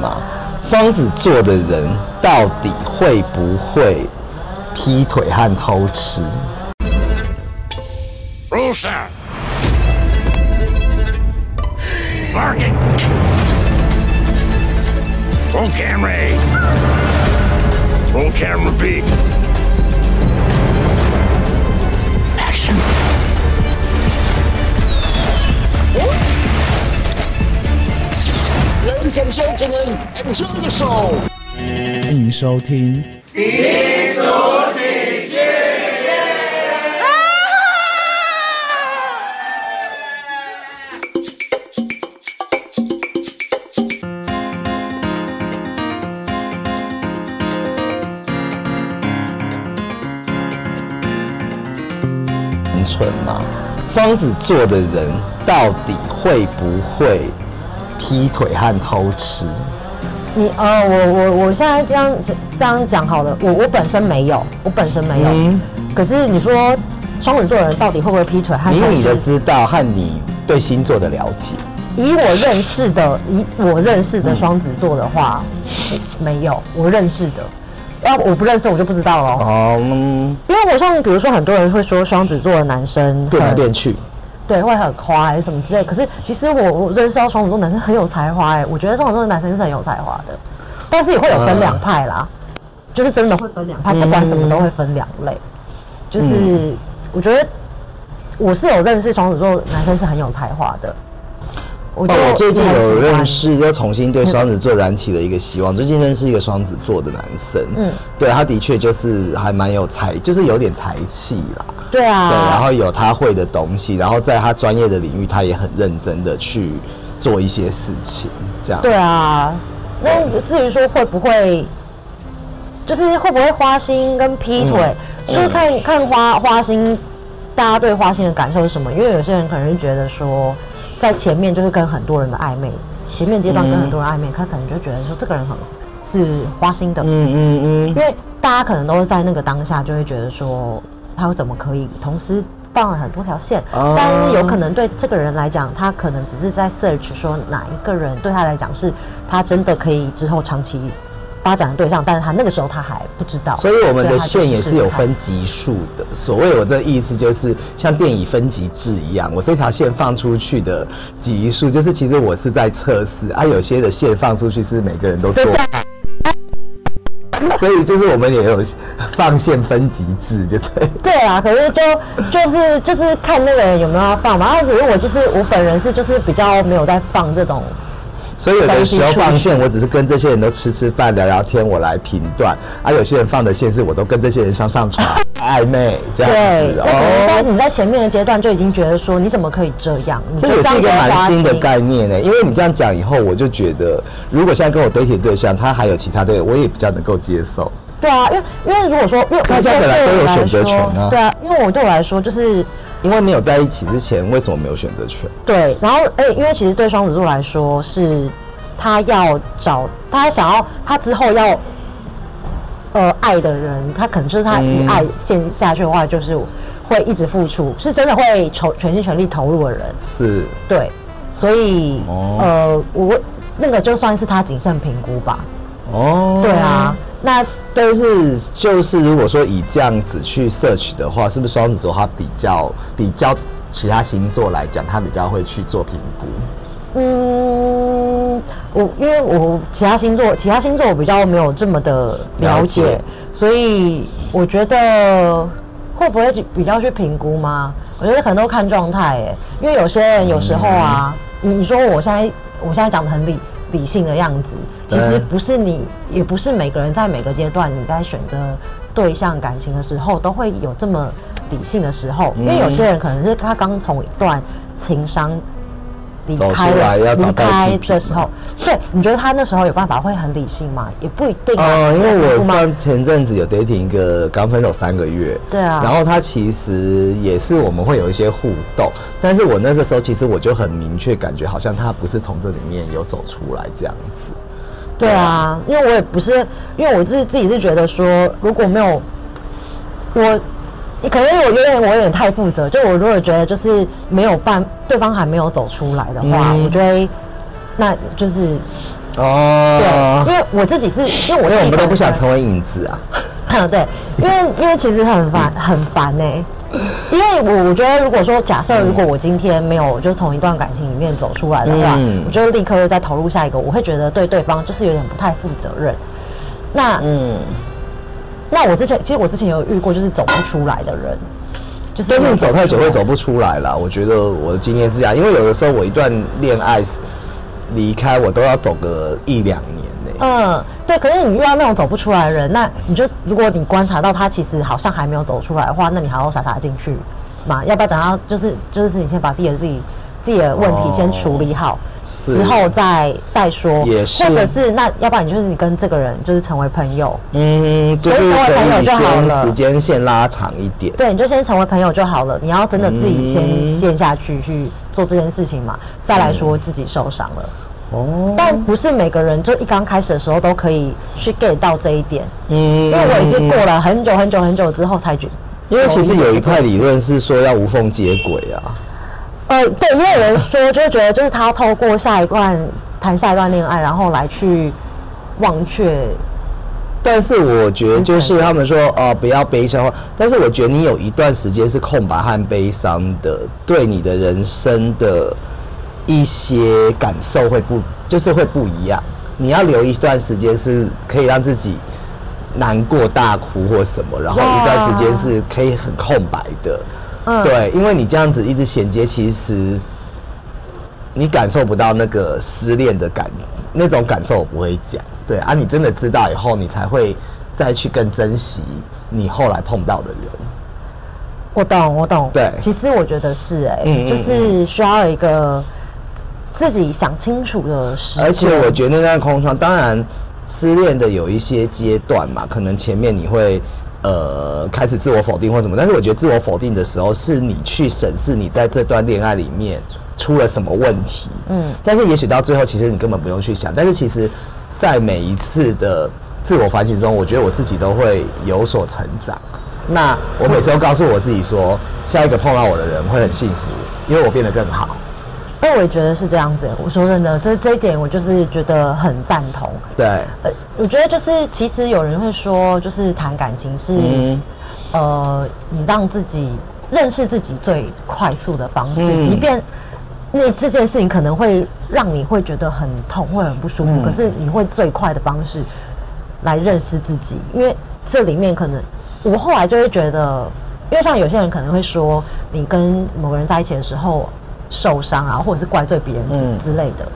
嘛，双子座的人到底会不会劈腿和偷吃？Rusa! Barking! Roll camera A. Roll camera B. Ladies and gentlemen, enjoy the show. 欢迎收听。单纯嘛，双子座的人到底会不会劈腿和偷吃？你呃，我我我现在这样这样讲好了，我我本身没有，我本身没有。嗯可是你说双子座的人到底会不会劈腿和偷以你的？知道和你对星座的了解，以我认识的，以我认识的双子座的话，没有，我认识的。要我不认识，我就不知道了。哦，嗯因为我像比如说，很多人会说双子座的男生变来很变去，对，会很夸还是什么之类。可是其实我我认识到双子座男生很有才华哎，我觉得双子座的男生是很有才华的，但是也会有分两派啦，就是真的会分两派，不管什么都会分两类。就是、我觉得我是有认识双子座男生是很有才华的。我哦就，我最近有认识，又重新对双子座燃起了一个希望。最近认识一个双子座的男生，嗯嗯，对，他的确就是还蛮有才，就是有点才气啦。对啊，对，然后有他会的东西，然后在他专业的领域，他也很认真的去做一些事情，这样。对啊，那至于说会不会，就是会不会花心跟劈腿，嗯就是看看花花心，大家对花心的感受是什么？因为有些人可能是觉得说，在前面就是跟很多人的暧昧，前面阶段跟很多人暧昧，他可能就觉得说这个人很是花心的，嗯嗯嗯。因为大家可能都是在那个当下就会觉得说，他怎么可以同时放了很多条线？哦但是有可能对这个人来讲，他可能只是在 search 说哪一个人对他来讲是他真的可以之后长期发展的对象，但是他那个时候他还不知道。所以我们的线也是有分级数的。所谓我这意思就是像电影分级制一样，我这条线放出去的级数，就是其实我是在测试啊，有些的线放出去是每个人都做所以就是我们也有放线分级制，就对。对啊，可是就就是就是看那个人有没有要放嘛。啊，可是我就是我本人是就是比较没有在放这种所以有的时候放线，我只是跟这些人都吃吃饭、聊聊天，我来评断；而、有些人放的线是我都跟这些人上上床 暧昧这样，子。哦，你在前面的阶段就已经觉得说你怎么可以这样？这也是一个蛮新的概念呢。因为你这样讲以后，我就觉得，如果现在跟我 dating 对象，他还有其他对，我也比较能够接受。对啊，因为因为如果说，因为大家本来都有选择权啊对啊，因为我对我来说就是因为没有在一起之前，为什么没有选择权？对，然后哎、因为其实对双子座来说是他要找他想要他之后要呃爱的人，他可能就是他一爱陷下去的话，就是会一直付出，是真的会投全心全力投入的人。是对，所以、哦呃，我那个就算是他谨慎评估吧。哦，对啊，那但是就是如果说以这样子去 search 的话，是不是双子座他比较比较其他星座来讲，他比较会去做评估？嗯，我因为我其他星座，其他星座我比较没有这么的了了解，所以我觉得会不会比较去评估吗？我觉得可能都看状态诶，因为有些人有时候啊，你你说我现在我现在讲的很理理性的样子，其实对不是你，也不是每个人在每个阶段你在选择对象感情的时候都会有这么理性的时候，因为有些人可能是他刚从一段情伤。离走开出来要了，找到离开的时候，对，你觉得他那时候有办法会很理性吗？也不一定啊。哦，因为我有吗上前阵子有 dating 一个刚分手三个月，对啊然后他其实也是我们会有一些互动，但是我那个时候其实我就很明确感觉好像他不是从这里面有走出来这样子。对啊，因为我也不是，因为我自己自己是觉得说，如果没有我，可能我有点我有点太负责，就我如果觉得就是没有办，对方还没有走出来的话，嗯我觉得那就是哦对，，因为我自己是，因为我因为我们都不想成。成为影子啊。对，因为因为其实很烦很烦呢、因为我我觉得如果说假设如果我今天没有就从一段感情里面走出来的话，嗯我就立刻又再投入下一个，我会觉得对对方就是有点不太负责任。那嗯，那我之前其实我之前有遇过就是走不出来的人，就是但是你走太久会走不出来啦。我觉得我的经验是这样，因为有的时候我一段恋爱离开，我都要走个一两年呢、嗯，对。可是你遇到那种走不出来的人，那你就如果你观察到他其实好像还没有走出来的话，那你还要傻傻进去嘛？要不要等他就是就是你先把自己的自己自己的问题先处理好，是之后再再说，也是或者是那要不然你就是你跟这个人就是成为朋友，嗯，就成为朋友就好了先时间线拉长一点。对，你就先成为朋友就好了。你要真的自己先嗯陷下去去做这件事情嘛，再来说自己受伤了。哦，但不是每个人就一刚开始的时候都可以去 get 到这一点，嗯，因为我也是过了很久很久很久之后才觉，因为其实有一派理论是说要无缝接轨啊。呃，对，因为有人说就是觉得就是他要透过下一段谈下一段恋爱，然后来去忘却，但是我觉得就是他们说呃不要悲伤，但是我觉得你有一段时间是空白和悲伤的，对你的人生的一些感受会不就是会不一样。你要留一段时间是可以让自己难过大哭或什么，然后一段时间是可以很空白的。嗯对，因为你这样子一直衔接，其实你感受不到那个失恋的感，那种感受我不会讲。对啊，你真的知道以后，你才会再去更珍惜你后来碰到的人。我懂我懂，对其实我觉得是哎、嗯嗯就是需要一个自己想清楚的时间，而且我觉得那段空窗，当然失恋的有一些阶段嘛，可能前面你会呃开始自我否定或什么，但是我觉得自我否定的时候，是你去审视你在这段恋爱里面出了什么问题。嗯但是也许到最后，其实你根本不用去想。但是其实，在每一次的自我反省中，我觉得我自己都会有所成长。那我每次都告诉我自己说，下一个碰到我的人会很幸福，因为我变得更好。因为我也觉得是这样子。我说真的，这这一点我就是觉得很赞同。对，呃，我觉得就是其实有人会说，就是谈感情是、嗯呃，你让自己认识自己最快速的方式，嗯即便那这件事情可能会让你会觉得很痛，会很不舒服，嗯可是你会最快的方式来认识自己，因为这里面可能我后来就会觉得，因为像有些人可能会说，你跟某个人在一起的时候受伤啊，或者是怪罪别人之嗯之类的。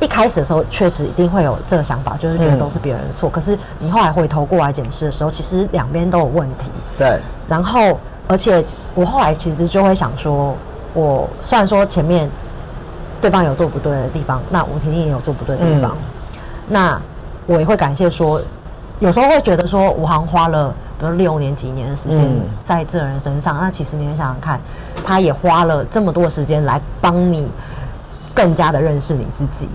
一开始的时候，确实一定会有这个想法，就是觉得嗯都是别人的错。可是你后来回头过来检视的时候，其实两边都有问题。对，然后，而且我后来其实就会想说，我虽然说前面对方有做不对的地方，那吴婷婷也有做不对的地方，嗯那我也会感谢说，有时候会觉得说，我好像花了比如六年、几年的时间嗯在这人身上，那其实你也想想看，他也花了这么多时间来帮你更加的认识你自己。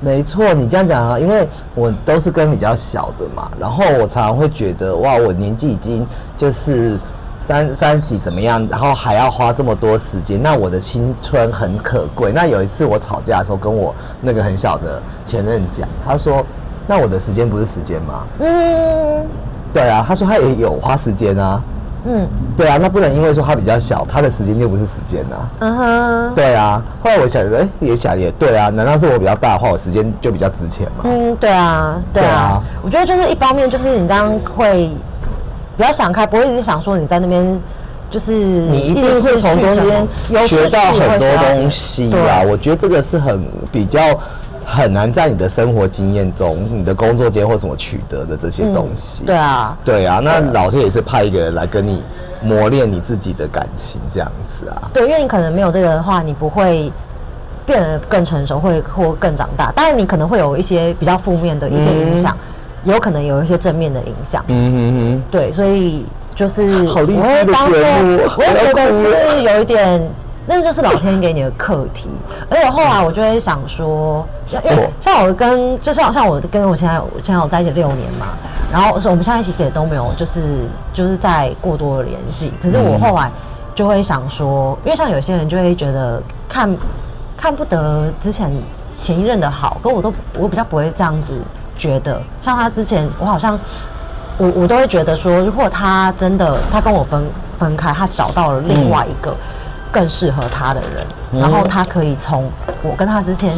没错，你这样讲啊，因为我都是跟比较小的嘛，然后我常常会觉得，哇，我年纪已经就是三三几怎么样，然后还要花这么多时间，那我的青春很可贵。那有一次我吵架的时候，跟我那个很小的前任讲，他说，那我的时间不是时间吗？嗯对啊，他说他也有花时间啊，嗯对啊，那不能因为说他比较小，他的时间就不是时间啊。嗯哼。对啊，后来我想，哎、也想也对啊，难道是我比较大的话，我时间就比较值钱吗？嗯，对啊，对啊，我觉得就是一方面就是你刚刚会比较想开，不会一直想说你在那边就是你一定直会从中间学到很多东西啊。我觉得这个是很比较很难在你的生活经验中、你的工作间或什么取得的这些东西。对啊，对啊，那老天也是派一个人来跟你磨练你自己的感情，这样子啊。对，因为你可能没有这个的话，你不会变得更成熟，会或更长大。当然，你可能会有一些比较负面的一些影响，也有可能有一些正面的影响。嗯嗯嗯。对，所以就是好励志我会当的节目做我也觉得是有一点，那就是老天给你的课题。而且后来我就会想说，因为哦像我跟就是像我跟我现在我现在我在一起六年嘛，然后所以我们现在其实也都没有就是就是在过多的联系。可是我后来就会想说，因为像有些人就会觉得看看不得之前前一任的好，可我都我比较不会这样子觉得。像他之前，我好像我我都会觉得说，如果他真的他跟我分分开，他找到了另外一个更适合他的人，嗯。然后他可以从我跟他之前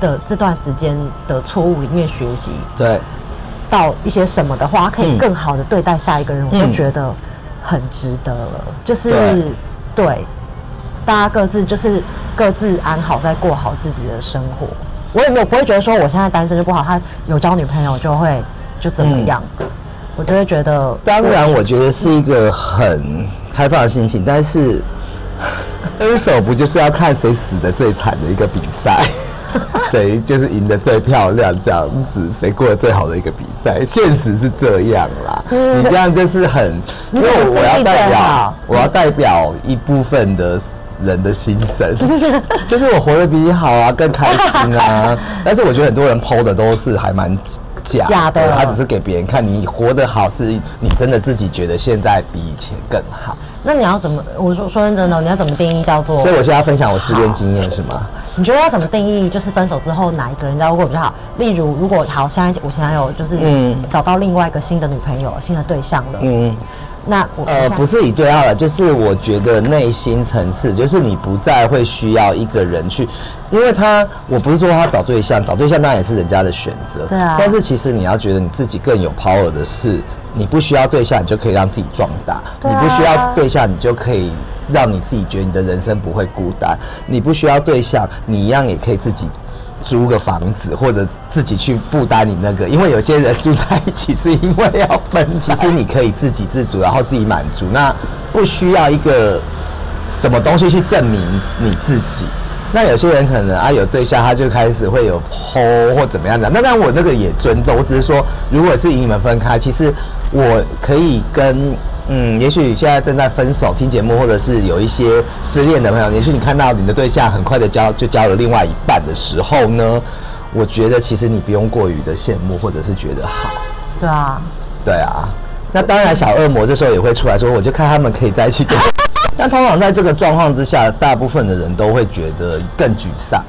的这段时间的错误里面学习，对，到一些什么的话，他可以嗯更好的对待下一个人，我嗯。就觉得很值得了。就是对。对，大家各自就是各自安好，在过好自己的生活。我也没有不会觉得说我现在单身就不好，他有交女朋友就会就怎么样，我就会觉得嗯当然，我觉得是一个很开放的心情，但是 分手不就是要看谁死的最惨的一个比赛，谁就是赢得最漂亮这样子，谁过得最好的一个比赛，现实是这样啦。你这样就是很，因为我我要代表，我要代表一部分的。人的心声，就是我活得比你好啊，更开心啊。但是我觉得很多人剖的都是还蛮假假的他只是给别人看你活得好，是你真的自己觉得现在比以前更好。那你要怎么？我说说认真的，你要怎么定义叫做？所以我现在要分享我失恋经验是吗？你觉得要怎么定义？就是分手之后哪一个人交过比较好？例如，如果好，现在我现在有就是嗯找到另外一个新的女朋友、新的对象了，嗯，那我呃，不是以对号了，就是我觉得内心层次，就是你不再会需要一个人去，因为他，我不是说他找对象，找对象当然也是人家的选择，对啊但是其实你要觉得你自己更有 power 的是，你不需要对象，你就可以让自己壮大，啊你不需要对象，你就可以让你自己觉得你的人生不会孤单，你不需要对象，你一样也可以自己。租个房子，或者自己去负担你那个，因为有些人住在一起是因为要分，其实你可以自给自足，然后自己满足，那不需要一个什么东西去证明你自己。那有些人可能啊有对象，他就开始会有吼或怎么样的。那当然我那个也尊重，我只是说，如果是以你们分开，其实我可以跟嗯，也许现在正在分手听节目，或者是有一些失恋的朋友，也许你看到你的对象很快的交就交了另外一半的时候呢，我觉得其实你不用过于的羡慕，或者是觉得好。对啊，对啊，那当然小恶魔这时候也会出来说，我就看他们可以在一起。但通常在这个状况之下，大部分的人都会觉得更沮丧。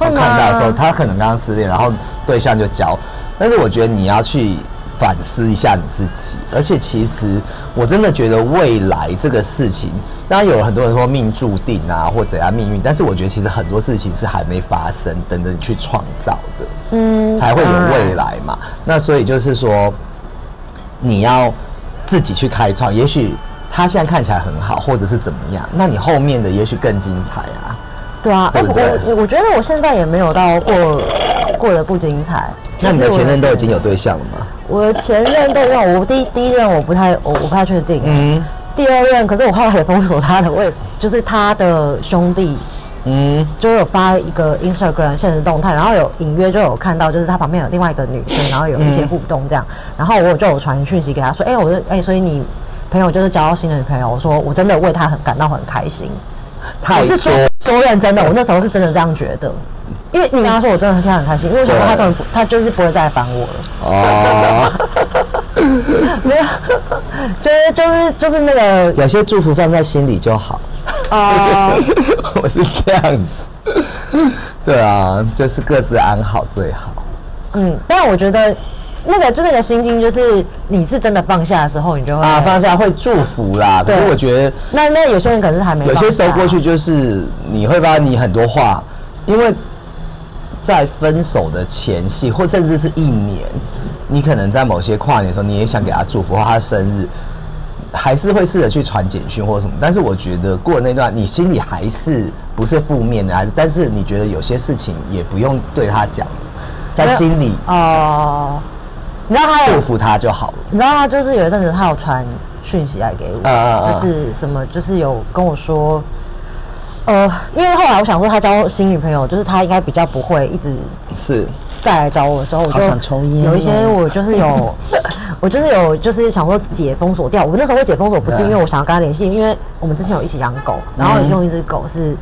我看到的时候，他可能刚刚失恋，然后对象就交，但是我觉得你要去反思一下你自己。而且其实我真的觉得未来这个事情，当然有很多人说命注定啊，或怎样命运，但是我觉得其实很多事情是还没发生，等着你去创造的。嗯，才会有未来嘛。那所以就是说，你要自己去开创。也许他现在看起来很好，或者是怎么样，那你后面的也许更精彩啊。对啊，哎、对不对我我觉得我现在也没有到过过得不精彩。那你的前任都已经有对象了吗？我的前任对象，我第一第一任我不太我我不太确定，嗯第二任可是我后来也封锁他了，我也就是他的兄弟嗯，就有发一个 Instagram 现实动态，然后有隐约就有看到，就是他旁边有另外一个女生，然后有一些互动这样，然后我就有传讯息给他说，哎、我就哎、所以你朋友就是交到新的女朋友，我说我真的为他很感到很开心，太我是说多。说认真的，我那时候是真的这样觉得，因为你跟他说我真的很听他很开心，因为我想说他终于不他就是不会再来烦我了。哦，没有，就是就是就是那个有些祝福放在心里就好。啊，我是这样子。对啊，就是各自安好最好。嗯，但我觉得那个就那个心境，就是你是真的放下的时候，你就会啊，放下会祝福啦。可是对我觉得那那有些人可能是还没有些时候过去就是你会把你很多话，因为在分手的前夕，或甚至是一年，你可能在某些跨年的时候，你也想给他祝福，或他生日，还是会试着去传简讯或者什么。但是我觉得过了那段，你心里还是不是负面的，还是但是你觉得有些事情也不用对他讲，在心里哦。你知道他有祝，福他就好了。你知道他就是有一阵子他有传讯息来给我，就是什么，就是有跟我说，呃，因为后来我想说他交新女朋友，就是他应该比较不会一直是，再来找我的时候，我就想抽烟有一些哦 我就是有，我就是有就是想说解封锁掉。我那时候会解封锁，不是因为我想要跟他联系，因为我们之前有一起养狗，然后其中一只狗是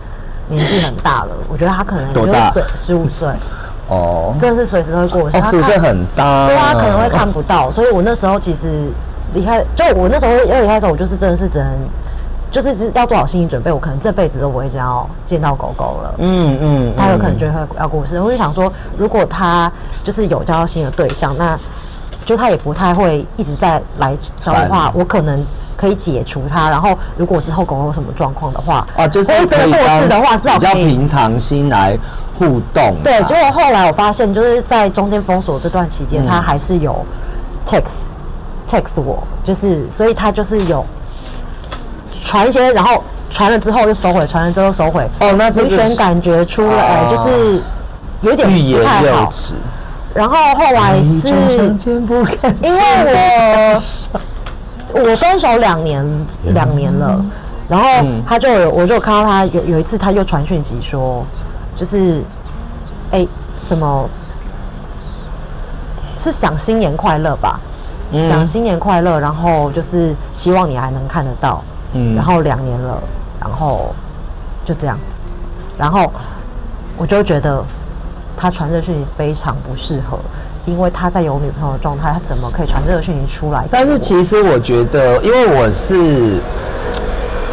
年纪很大了，我觉得他可能就是多大岁十五岁，哦，真的是随时都会过世。哦，它看十五岁很大，对啊，可能会看不到，所以我那时候其实离开，就我那时候要离开的时候，我就是真的是只能就是是要做好心理准备，我可能这辈子都不会这样见到狗狗了。嗯嗯，他有可能就会要过世。我就想说，如果他就是有交到新的对象，那就他也不太会一直在来找的话，我可能可以解除他。然后如果之后狗狗有什么状况的话，啊，就是或者真的话，至少比较平常心来互动啊。对，结果后来我发现，就是在中间封锁这段期间，嗯他还是有 text text 我，就是所以他就是有传一些，然后传了之后就收回，传了之后收回。哦那这个是明显感觉出来哦就是有点不欲言太好。又止，然后后来是因为我我分手两年两年了，然后嗯他就有我就看到他有有一次他又传讯息说，就是哎、什么是想新年快乐吧，嗯。讲新年快乐，然后就是希望你还能看得到，嗯。然后两年了，然后就这样子，然后我就觉得他传这讯息非常不适合，因为他在有女朋友的状态，他怎么可以传这个讯息出来？但是其实我觉得，因为我是，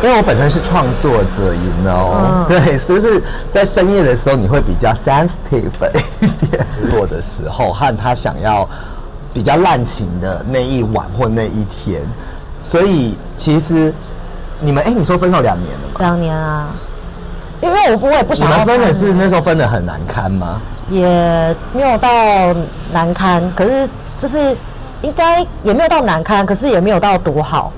因为我本身是创作者，you know，、嗯对，就是在深夜的时候，你会比较 sensitive 一点。弱的时候和他想要比较滥情的那一晚或那一天，所以其实你们，哎、你说分手两年了吗？两年啊，因为我不我也不你想要们分的是那时候分的很难堪吗？也没有到难堪，可是就是应该也没有到难堪，可是也没有到多好。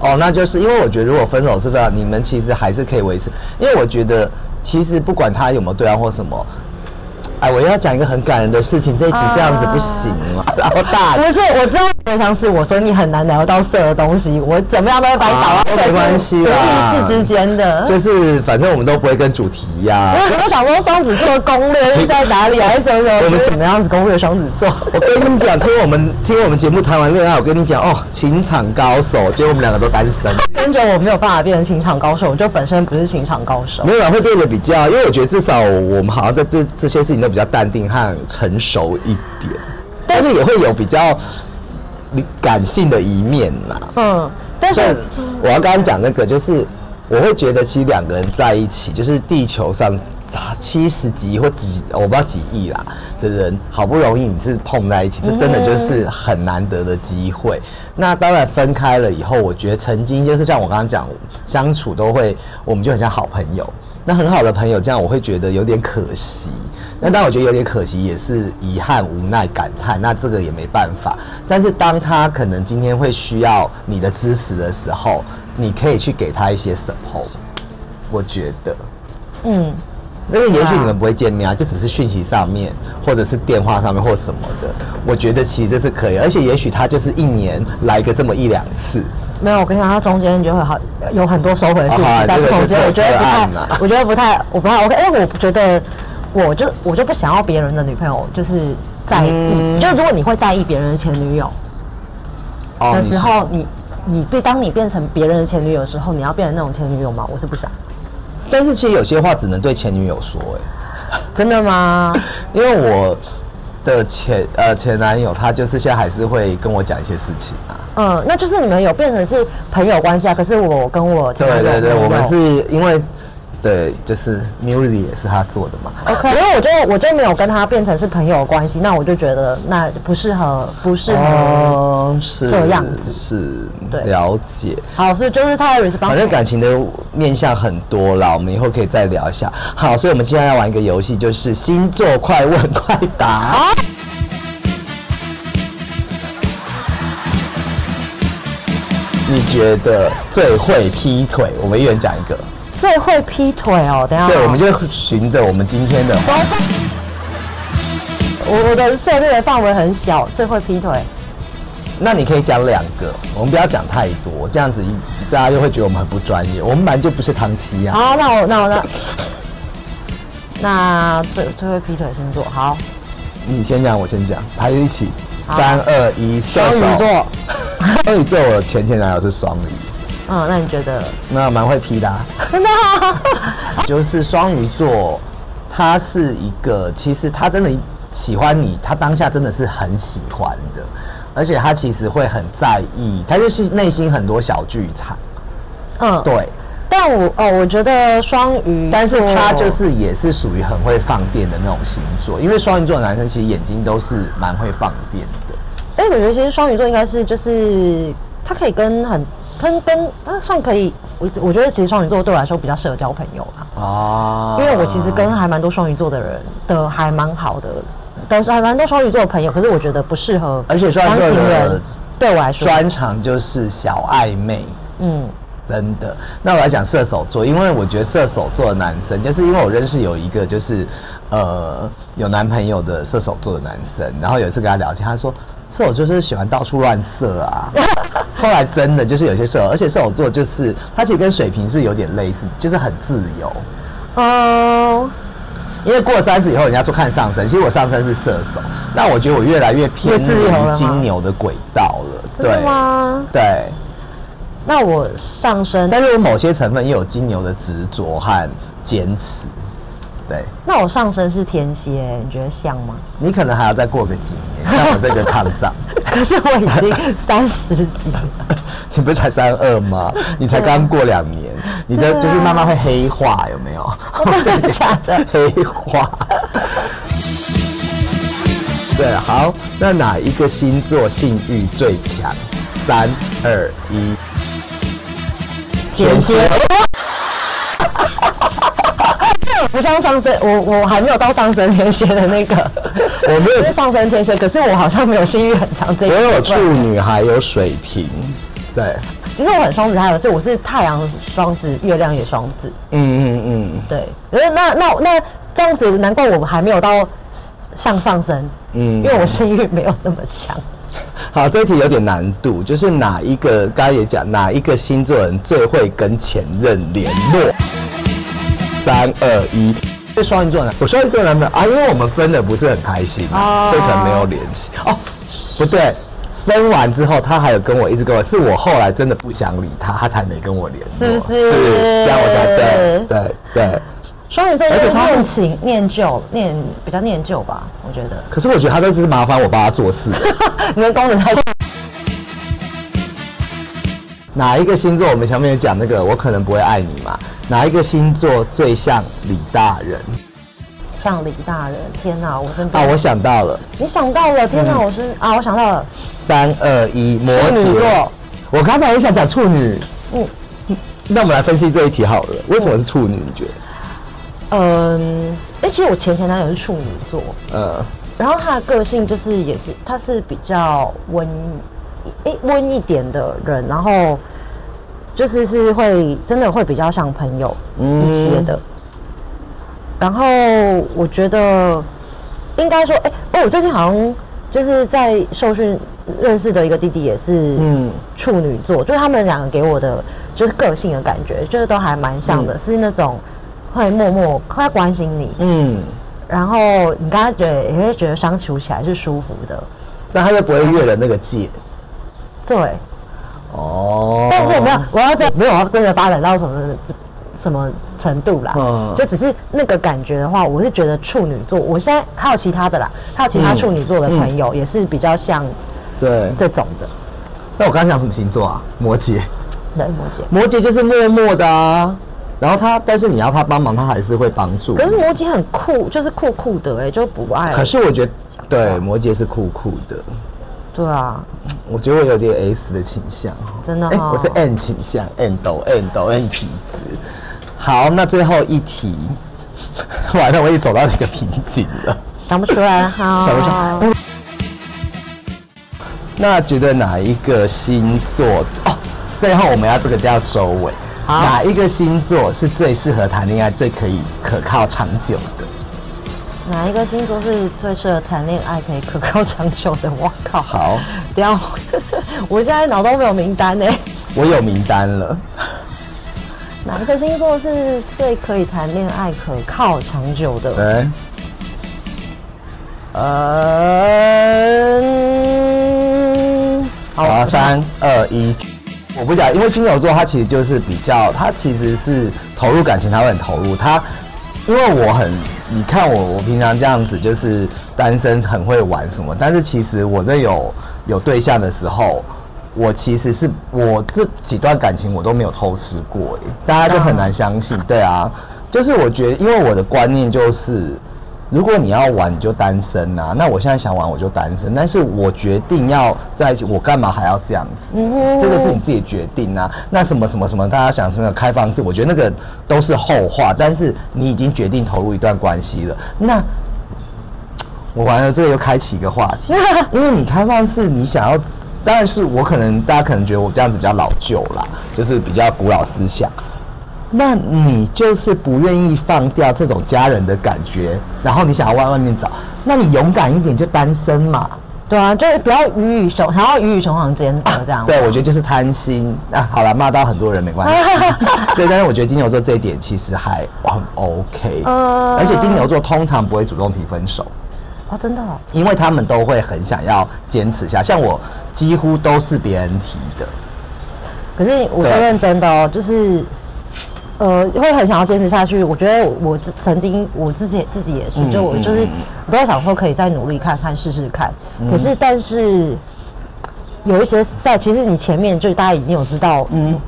哦，那就是因为我觉得，如果分手是这样，你们其实还是可以维持。因为我觉得，其实不管他有没有对啊或什么，哎，我要讲一个很感人的事情，这一集这样子不行了。然后大不是，我知道非常是我说你很难聊到色的东西，我怎么样都会把你导到没关系啦是意识之间的。就是反正我们都不会跟主题一样。因为很多想说双子座的攻略是在哪里，还是什么？我们怎么样子攻略双子座？我跟你们讲，听我们听我们节目谈完恋爱，我跟你讲哦，情场高手，结果我们两个都单身。跟着我没有办法变成情场高手，我就本身不是情场高手。没有人会变得比较，因为我觉得至少我们好像在对这些事情都比较淡定和成熟一点，但是也会有比较感性的一面啦。嗯，但但是我要刚刚讲那个，就是我会觉得，其实两个人在一起，就是地球上七十几亿或几我不知道几亿啦的人，好不容易你是碰在一起，这真的就是很难得的机会。那当然分开了以后，我觉得曾经就是像我刚刚讲，相处都会，我们就很像好朋友。那很好的朋友，这样我会觉得有点可惜。那但我觉得有点可惜，也是遗憾、无奈、感叹。那这个也没办法。但是当他可能今天会需要你的支持的时候，你可以去给他一些 support。我觉得，嗯，因为也许你们不会见面啊，就只是讯息上面，或者是电话上面或什么的。我觉得其实这是可以，而且也许他就是一年来个这么一两次。没有，我跟你讲，它中间就会好有很多收回是在中间，我觉得不太我觉得不太，我不太 OK，因为我不觉得，我就我就不想要别人的女朋友就是在意，嗯就如果你会在意别人的前女友的时候，你你对当你变成别人的前女友的时候，你要变成那种前女友吗？我是不想。但是其实有些话只能对前女友说、哎。真的吗？因为我的前呃前男友，他就是现在还是会跟我讲一些事情啊。嗯，那就是你们有变成是朋友关系啊。可是我跟我前男友对对对，我们是因为对，就是 m u l y 也是他做的嘛。OK，因为我就我就没有跟他变成是朋友关系，那我就觉得那不适合，不适合。哦，是这样子是对了解。好，所以就是他的 response。反正感情的面向很多啦，我们以后可以再聊一下。好，所以我们现在要玩一个游戏，就是星座快问快答。你觉得最会劈腿？我们一人讲一个。最会劈腿哦，等下哦。对，我们就循着我们今天的我我的涉猎的范围很小，最会劈腿。那你可以讲两个，我们不要讲太多，这样子大家就会觉得我们很不专业。我们本来就不是唐七啊。好，那我那我那那最最会劈腿星座，好，你先讲，我先讲，排一起。三二一，双鱼座。双鱼座，我前天男友是双鱼，嗯，那你觉得那蛮会劈的、啊。真的啊？就是双鱼座，他是一个，其实他真的喜欢你，他当下真的是很喜欢的，而且他其实会很在意，他就是内心很多小剧场。嗯，对，但我哦，我觉得双鱼，但是他就是也是属于很会放电的那种星座，因为双鱼座的男生其实眼睛都是蛮会放电的。哎、我觉得其实双鱼座应该是就是他可以跟很跟跟他算可以，我我觉得其实双鱼座对我来说比较适合交朋友啦，哦。因为我其实跟还蛮多双鱼座的人的还蛮好的，但是还蛮多双鱼座的朋友，可是我觉得不适合，而且双鱼座的人对我来说，专长就是小暧昧。嗯，真的，那我来讲射手座，因为我觉得射手座的男生，就是因为我认识有一个就是呃有男朋友的射手座的男生，然后有一次跟他聊天，他说射手座就是喜欢到处乱射啊。后来真的就是有些射手，而且射手座就是他其实跟水瓶是不是有点类似，就是很自由。哦、因为过了三十以后，人家说看上升，其实我上升是射手，那我觉得我越来越偏离金牛的轨道了。真的吗？对，那我上升，但是我某些成分又有金牛的执着和坚持。对那我上身是天蝎，你觉得像吗？你可能还要再过个几年，像我这个抗战，可是我已经三十几了。你不是才三二吗？你才刚过两年，你的就是慢慢会黑化，有没有？真的 假的？黑化。对，好，那哪一个星座性欲最强？三二一，天蝎。我不像上升，我我还没有到上升天蝎的那个，我没有是上升天蝎，可是我好像没有性欲很强这一我有处女，还有水瓶。对，其实我很双子，还有是我是太阳双子，月亮也双子，嗯嗯嗯，对。可是那那那这样子，难怪我们还没有到上上升，嗯因为我性欲没有那么强。好，这一题有点难度，就是哪一个？刚才也讲，哪一个星座人最会跟前任联络？三二一，是双鱼座男，我双鱼座男朋友啊，因为我们分的不是很开心，哦所以可能没有联系。哦，不对，分完之后，他还有跟我一直跟我，是我后来真的不想理他，他才没跟我联络，是不是这样我才对对对。双鱼座就是而且他念情念旧，念比较念旧吧，我觉得。可是我觉得他都是麻烦我帮他做事。你的功能太哪一个星座？我们前面有讲那个，我可能不会爱你嘛。哪一个星座最像李大人？像李大人，天哪！我身啊，我想到了，你想到了，天哪！我是啊，我想到了，三二一，摩羯座。我刚才也想讲处女，嗯那我们来分析这一题好了。为什么是处女？你觉得？嗯，哎、其实我前前男友是处女座，呃，然后他的个性就是也是他是比较温，诶温一点的人，然后就是是会真的会比较像朋友一些的。然后我觉得应该说，哎、哦，我最近好像就是在受训认识的一个弟弟也是嗯。处女座，就是他们两个给我的就是个性的感觉，就是都还蛮像的，是那种会默默会关心你，嗯，然后你跟他觉得也会觉得相处起来是舒服的，那他就不会越了那个界。对。哦，但是我没有，我要在没有要真的发展到什么什么程度啦，嗯就只是那个感觉的话，我是觉得处女座，我现在还有其他的啦，还有其他嗯处女座的朋友也是比较像对。这种的，那我刚刚讲什么星座啊？摩羯。对摩羯。摩羯就是默默的啊，然后他，但是你要他帮忙，他还是会帮助。可是摩羯很酷，就是酷酷的哎、就不爱。可是我觉得，对，摩羯是酷酷的。对啊，我觉得我有点 S 的倾向，哎、真的哦我是 N 倾向，N 斗 N 斗 N 皮质。好，那最后一题，完了，我也走到一个瓶颈了。想不出来了 哈。想不出来那觉得哪一个星座？哦，最后我们要这个叫收尾。哪一个星座是最适合谈恋爱、最可以可靠长久的？哪一个星座是最适合谈恋爱、可以可靠长久的？我靠！好，不要，我现在脑中没有名单呢。我有名单了。哪一个星座是最可以谈恋爱、可靠长久的？对，嗯，好，三二一，我不讲，因为金牛座他其实就是比较，他其实是投入感情，他会很投入。他因为我很，你看我，我平常这样子就是单身，很会玩什么，但是其实我在有有对象的时候，我其实是我这几段感情我都没有偷吃过，哎，大家就很难相信。对啊，就是我觉得，因为我的观念就是，如果你要玩，你就单身啊。那我现在想玩，我就单身。但是我决定要在一起，我干嘛还要这样子？这个是你自己决定啊。那什么什么什么，大家想什么开放式，我觉得那个都是后话。但是你已经决定投入一段关系了，那 我完了，这个又开启一个话题，因为你开放式，你想要，当然是我可能大家可能觉得我这样子比较老旧啦，就是比较古老思想。那你就是不愿意放掉这种家人的感觉，然后你想要外外面找，那你勇敢一点就单身嘛。对啊，就是不要鱼与熊，想要鱼与熊掌兼得这样。对，我觉得就是贪心。啊，好了，骂到很多人没关系。对，但是我觉得金牛座这一点其实还很 OK，、呃而且金牛座通常不会主动提分手。哦，真的哦，因为他们都会很想要坚持下，像我几乎都是别人提的，可是我说认真的哦，就是。呃，会很想要坚持下去。我觉得我自曾经我自己自己也是，嗯就我嗯就是都在想说可以再努力看看试试看。嗯可是但是有一些在其实你前面就大家已经有知道，嗯，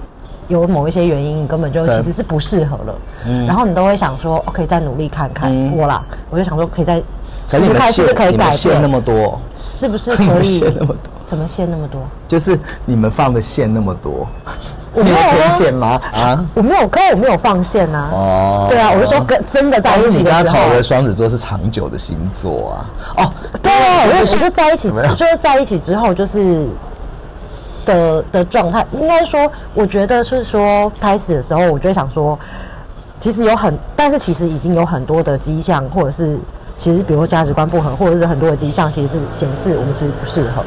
有某一些原因你根本就其实是不适合了，嗯然后你都会想说哦，可以再努力看看、嗯我啦，我就想说可以再可是你们试试看是不是可以改线你们线那，么多，是不是 可以？怎么限那么多？就是你们放的线那么多，我没有啊天线吗？啊？我没有，可是我没有放线啊。哦对啊，我就说跟真的在一起的时候刚刚投，的双子座是长久的星座啊。哦，对啊，我就我就在一起，就是在一起之后就是的的状态，应该说，我觉得是说开始的时候，我就想说，其实有很，但是其实已经有很多的迹象，或者是其实比如说价值观不合，或者是很多的迹象，其实是显示我们其实不适合，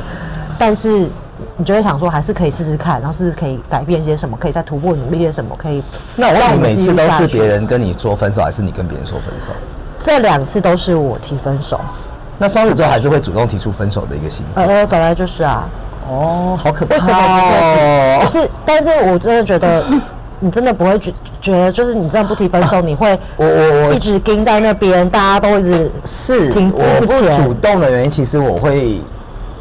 但是。你就会想说，还是可以试试看，然后是不是可以改变些什么，可以再突破努力些什么，可以那我问你，每次都是别人跟你说分手，还是你跟别人说分手？这两次都是我提分手，那双子座还是会主动提出分手的一个心情。呃，本来就是啊，哦，好可怕为什么不会？哦！是，但是我真的觉得，你真的不会觉觉得，就是你这样不提分手，你会我我我一直盯在那边，大家都一直是停我不主动的原因，其实我会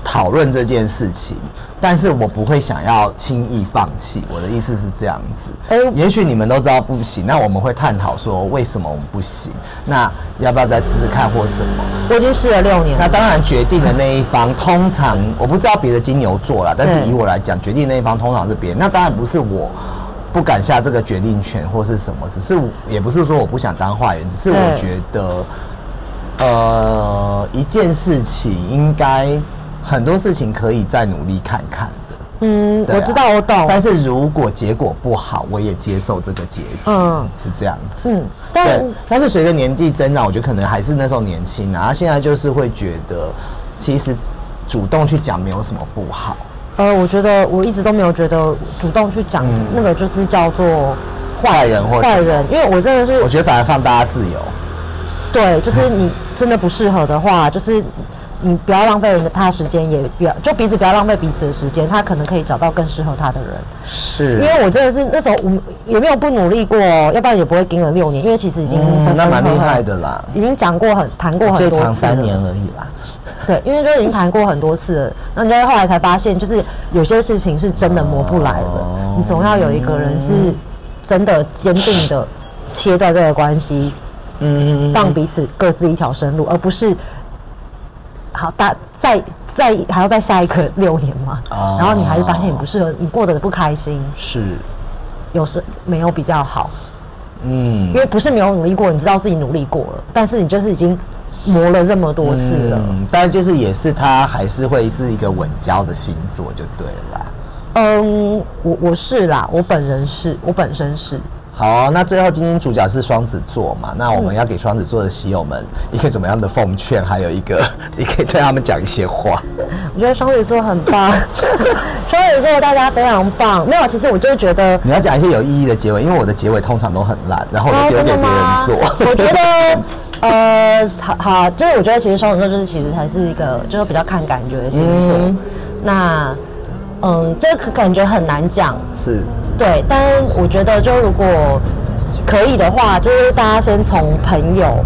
讨论这件事情，但是我不会想要轻易放弃。我的意思是这样子。哎也许你们都知道不行，那我们会探讨说为什么我们不行，那要不要再试试看或什么？我已经试了六年了。那当然，决定的那一方通常我不知道别的金牛座啦，但是以我来讲，决定那一方通常是别人。那当然不是我不敢下这个决定权或是什么，只是也不是说我不想当坏人，只是我觉得，呃，一件事情应该很多事情可以再努力看看的。嗯，啊我知道，我懂。但是如果结果不好，我也接受这个结局，嗯是这样子。嗯，但，但是随着年纪增长，我觉得可能还是那时候年轻啊，现在就是会觉得，其实主动去讲没有什么不好。呃，我觉得我一直都没有觉得主动去讲嗯那个就是叫做坏人或坏人，因为我真的是我觉得反而放大家自由。对，就是你真的不适合的话，就是你不要浪费他的时间，也不要就彼此不要浪费彼此的时间，他可能可以找到更适合他的人。是。因为我真的是那时候我们也没有不努力过，要不然也不会盯了六年，因为其实已经嗯那蛮厉害的啦。已经讲过很谈过很多次了。长三年而已啦。对，因为就已经谈过很多次了，那你就后来才发现，就是有些事情是真的磨不来的，哦。你总要有一个人是真的坚定的切断这个关系，嗯，让彼此各自一条生路，而不是好大再再还要再下一个六年嘛，哦。然后你还是发现你不适合，你过得不开心，是，有时没有比较好，嗯。因为不是没有努力过，你知道自己努力过了，但是你就是已经磨了这么多次了。嗯，但就是也是他还是会是一个稳交的星座就对了啦。嗯，我我是啦，我本人是我本身是，好啊、那最后今天主角是双子座嘛？那我们要给双子座的喜友们一个怎么样的奉劝？还有一个，你可以对他们讲一些话。我觉得双子座很棒，双子座大家非常棒。没有，其实我就是觉得。你要讲一些有意义的结尾，因为我的结尾通常都很烂，然后我哦就丢给别人做。我觉得，呃，好好，就是我觉得其实双子座就是其实还是一个就是比较看感觉的星座。嗯那，嗯，这个感觉很难讲，是，对，但我觉得就如果可以的话，就是大家先从朋友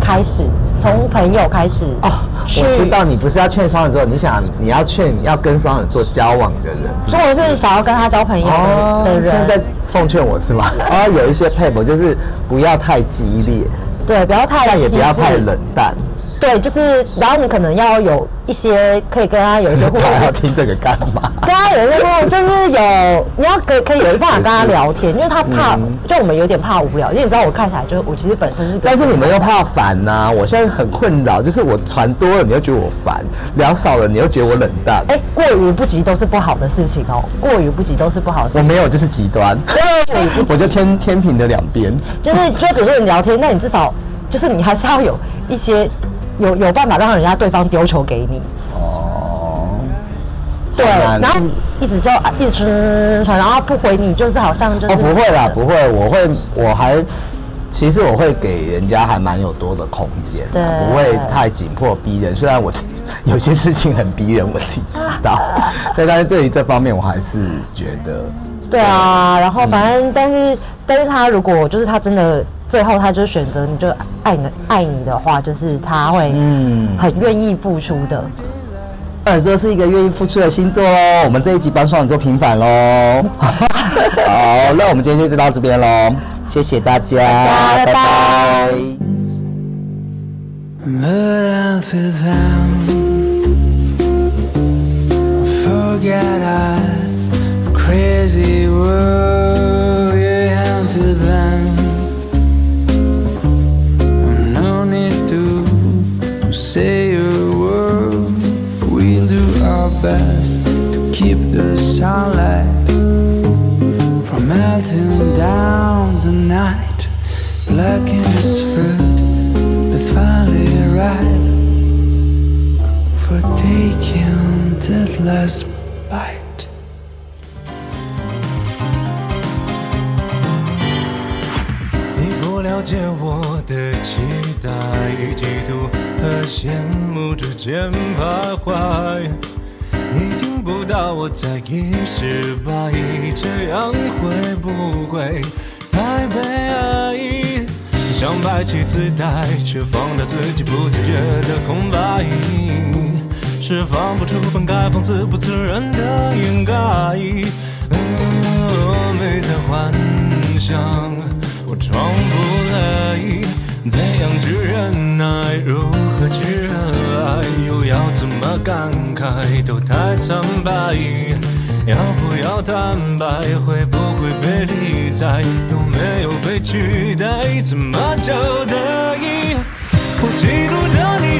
开始，从朋友开始哦我知道你不是要劝双子座，你想你要劝要跟双子座交往的人，是不所以我是想要跟他交朋友的的人。现在奉劝我是吗？哦，有一些配合就是不要太激烈，对，不要太但也不要太冷淡。对，就是然后你可能要有一些可以跟他有一些互动，还要听这个干嘛？跟他有一些互动，就是有你要可以可以有一办法跟他聊天，因为他怕，就我们有点怕无聊，因为你知道我看起来就是我其实本身是个，但是你们又怕烦呐、我现在很困扰，就是我传多了，你又觉得我烦；聊少了，你又觉得我冷淡。哎，过于不及都是不好的事情哦，过于不及都是不好的事情。我没有，就是极端，对，我就天天平的两边。就是就比如说你聊天，那你至少就是你还是要有一些有有办法让人家对方丢球给你。哦，对，然后一直就啊一直传传，然后不回你，就是好像就是哦，不会啦，不会，我会，我还，其实我会给人家还蛮有多的空间啊，对不会太紧迫逼人。虽然我 有些事情很逼人，我自己知道，对，但是对于这方面，我还是觉得，对啊，然后反正但是但是他如果就是他真的最后他就选择你就爱你爱你的话，就是他会嗯，很愿意付出的。双子座是一个愿意付出的星座喽。我们这一集帮双子座平反喽。好，那我们今天就到这边喽，谢谢大家，拜拜拜拜 But crazy world. Yeah, after them, no need to say a word. We'll do our best to keep the sunlight from melting down the night. Black in this fruit that's finally ripe for taking that last bite. 了解我的期待，嫉妒和羡慕之间徘徊。你听不到我在意失败，这样会不会太悲哀？想摆起姿态，却放大自己不自觉的空白，释放不出本该放肆不自然的掩盖。哦，没在幻想，装不来，怎样去忍耐，如何去热爱，又要怎么感慨，都太苍白。要不要坦白？会不会被理睬？有没有被取代？怎么交代？我嫉妒着你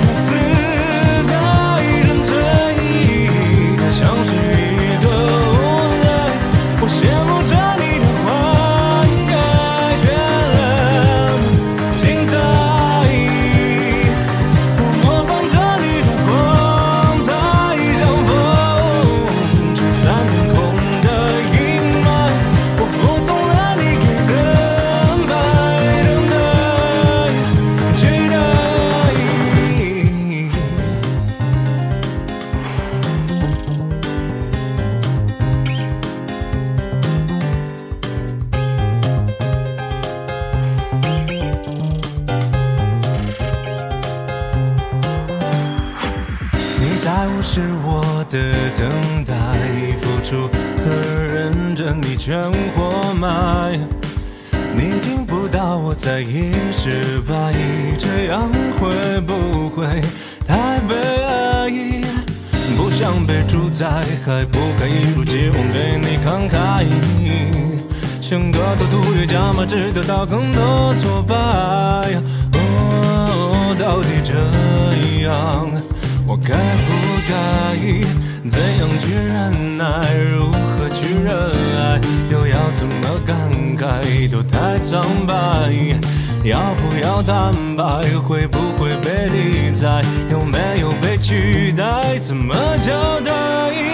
会不会被理睬？有没有被取代？怎么交代？